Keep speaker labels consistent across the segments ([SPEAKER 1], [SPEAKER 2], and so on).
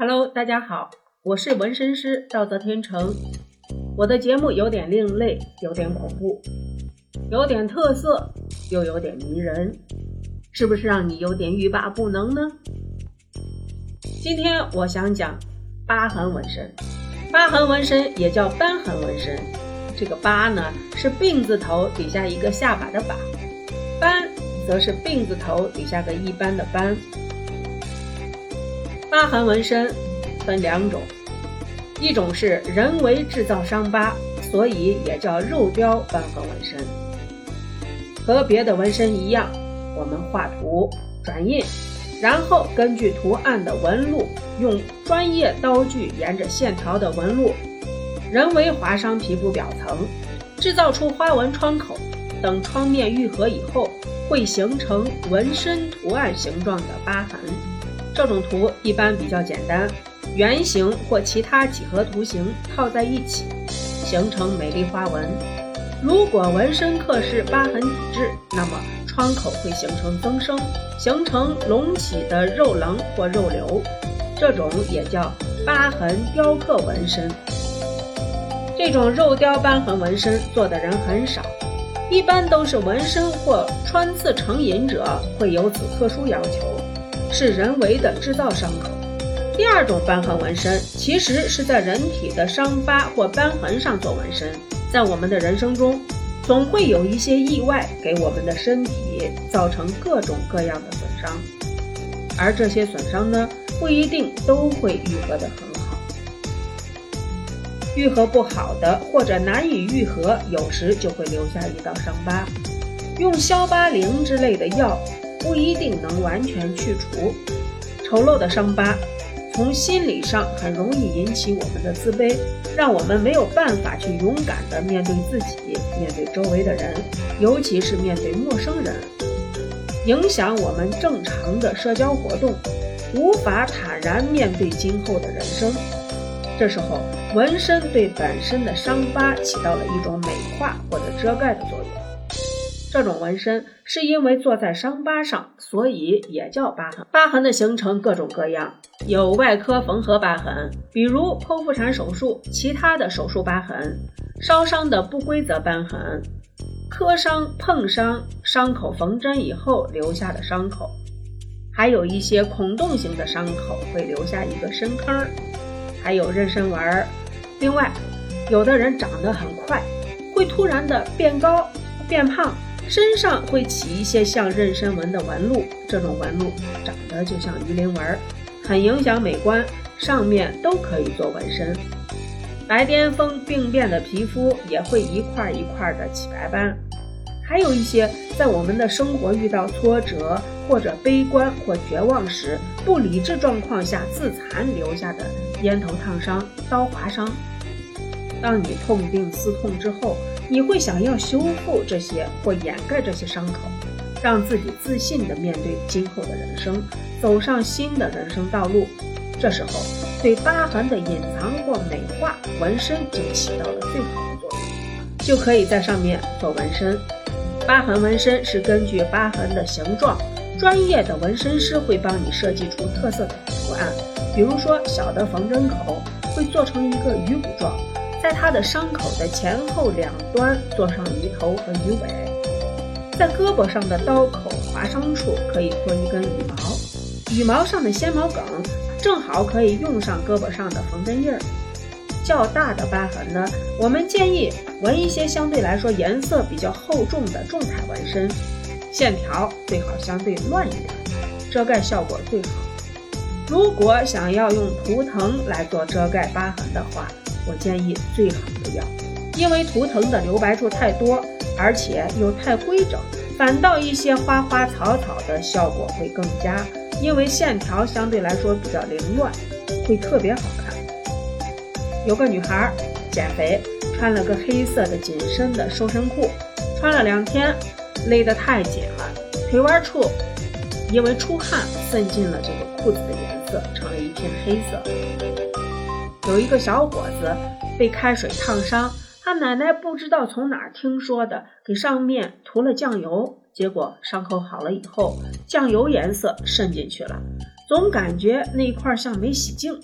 [SPEAKER 1] Hello，大家好，我是纹身师赵泽天成。我的节目有点另类，有点恐怖，有点特色，又有点迷人，是不是让你有点欲罢不能呢？今天我想讲疤痕纹身。疤痕纹身也叫瘢痕纹身，这个疤呢是病字头底下一个下巴的疤，斑则是病字头底下个一般的斑。疤痕纹身分两种，一种是人为制造伤疤，所以也叫肉雕瘢痕纹身。和别的纹身一样，我们画图、转印，然后根据图案的纹路，用专业刀具沿着线条的纹路，人为划伤皮肤表层，制造出花纹窗口。等创面愈合以后，会形成纹身图案形状的疤痕。这种图一般比较简单，圆形或其他几何图形套在一起，形成美丽花纹。如果纹身刻是疤痕体质，那么创口会形成增生，形成隆起的肉棱或肉瘤，这种也叫疤痕雕刻纹身。这种肉雕瘢痕纹身做的人很少，一般都是纹身或穿刺成瘾者会有此特殊要求。是人为的制造伤口。第二种瘢痕纹身，其实是在人体的伤疤或瘢痕上做纹身。在我们的人生中，总会有一些意外给我们的身体造成各种各样的损伤，而这些损伤呢，不一定都会愈合得很好。愈合不好的或者难以愈合，有时就会留下一道伤疤。用消疤灵之类的药。不一定能完全去除丑陋的伤疤，从心理上很容易引起我们的自卑，让我们没有办法去勇敢地面对自己，面对周围的人，尤其是面对陌生人，影响我们正常的社交活动，无法坦然面对今后的人生。这时候，纹身对本身的伤疤起到了一种美化或者遮盖的作用。这种纹身是因为坐在伤疤上，所以也叫疤痕。疤痕的形成各种各样，有外科缝合疤痕，比如剖腹产手术；其他的手术疤痕，烧伤的不规则瘢痕，磕伤、碰伤，伤口缝针以后留下的伤口，还有一些孔洞型的伤口会留下一个深坑，还有妊娠纹。另外，有的人长得很快，会突然的变高、变胖。身上会起一些像妊娠纹的纹路，这种纹路长得就像鱼鳞纹，很影响美观，上面都可以做纹身。白癜风病变的皮肤也会一块一块的起白斑，还有一些在我们的生活遇到挫折或者悲观或绝望时，不理智状况下自残留下的烟头烫伤、刀划伤。当你痛定思痛之后。你会想要修复这些或掩盖这些伤口，让自己自信地面对今后的人生，走上新的人生道路。这时候，对疤痕的隐藏或美化，纹身就起到了最好的作用，就可以在上面做纹身。疤痕纹身是根据疤痕的形状，专业的纹身师会帮你设计出特色的图案，比如说小的缝针口会做成一个鱼骨状。在它的伤口的前后两端做上鱼头和鱼尾，在胳膊上的刀口划伤处可以做一根羽毛，羽毛上的纤毛梗正好可以用上胳膊上的缝针印儿。较大的疤痕呢，我们建议纹一些相对来说颜色比较厚重的重彩纹身，线条最好相对乱一点，遮盖效果最好。如果想要用图腾来做遮盖疤痕的话，我建议最好不要，因为图腾的留白处太多，而且又太规整，反倒一些花花草草的效果会更佳，因为线条相对来说比较凌乱，会特别好看。有个女孩儿减肥，穿了个黑色的紧身的瘦身裤，穿了两天，勒得太紧了，腿弯处因为出汗渗进了这个裤子的颜色，成了一片黑色。有一个小伙子被开水烫伤，他奶奶不知道从哪儿听说的，给上面涂了酱油，结果伤口好了以后，酱油颜色渗进去了，总感觉那一块像没洗净。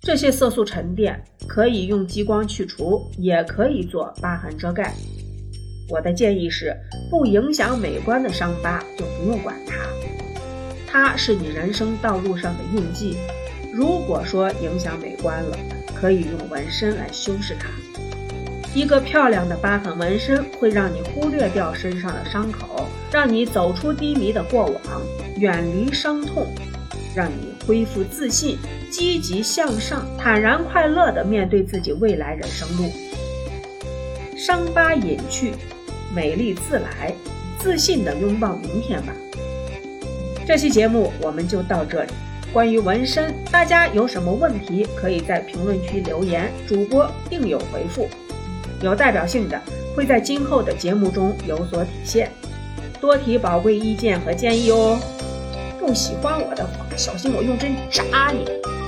[SPEAKER 1] 这些色素沉淀可以用激光去除，也可以做疤痕遮盖。我的建议是，不影响美观的伤疤就不用管它，它是你人生道路上的印记。如果说影响美观了，可以用纹身来修饰它。一个漂亮的疤痕纹身会让你忽略掉身上的伤口，让你走出低迷的过往，远离伤痛，让你恢复自信。积极向上，坦然快乐地面对自己未来人生路，伤疤隐去，美丽自来，自信地拥抱明天吧。这期节目我们就到这里。关于纹身，大家有什么问题，可以在评论区留言，主播定有回复。有代表性的会在今后的节目中有所体现，多提宝贵意见和建议哦。不喜欢我的话，小心我用针扎你。